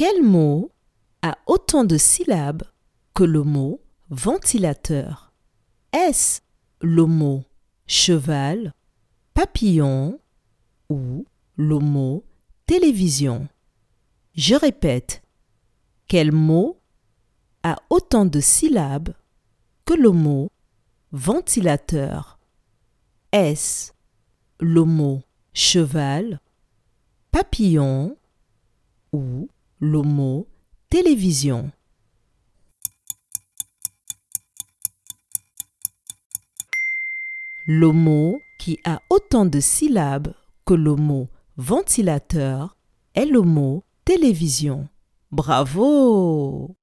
Quel mot a autant de syllabes que le mot ventilateur? Est-ce le mot cheval, papillon ou le mot télévision? Je répète, quel mot a autant de syllabes que le mot ventilateur? Est-ce le mot cheval, papillon ou le mot télévision Le mot qui a autant de syllabes que le mot ventilateur est le mot télévision. Bravo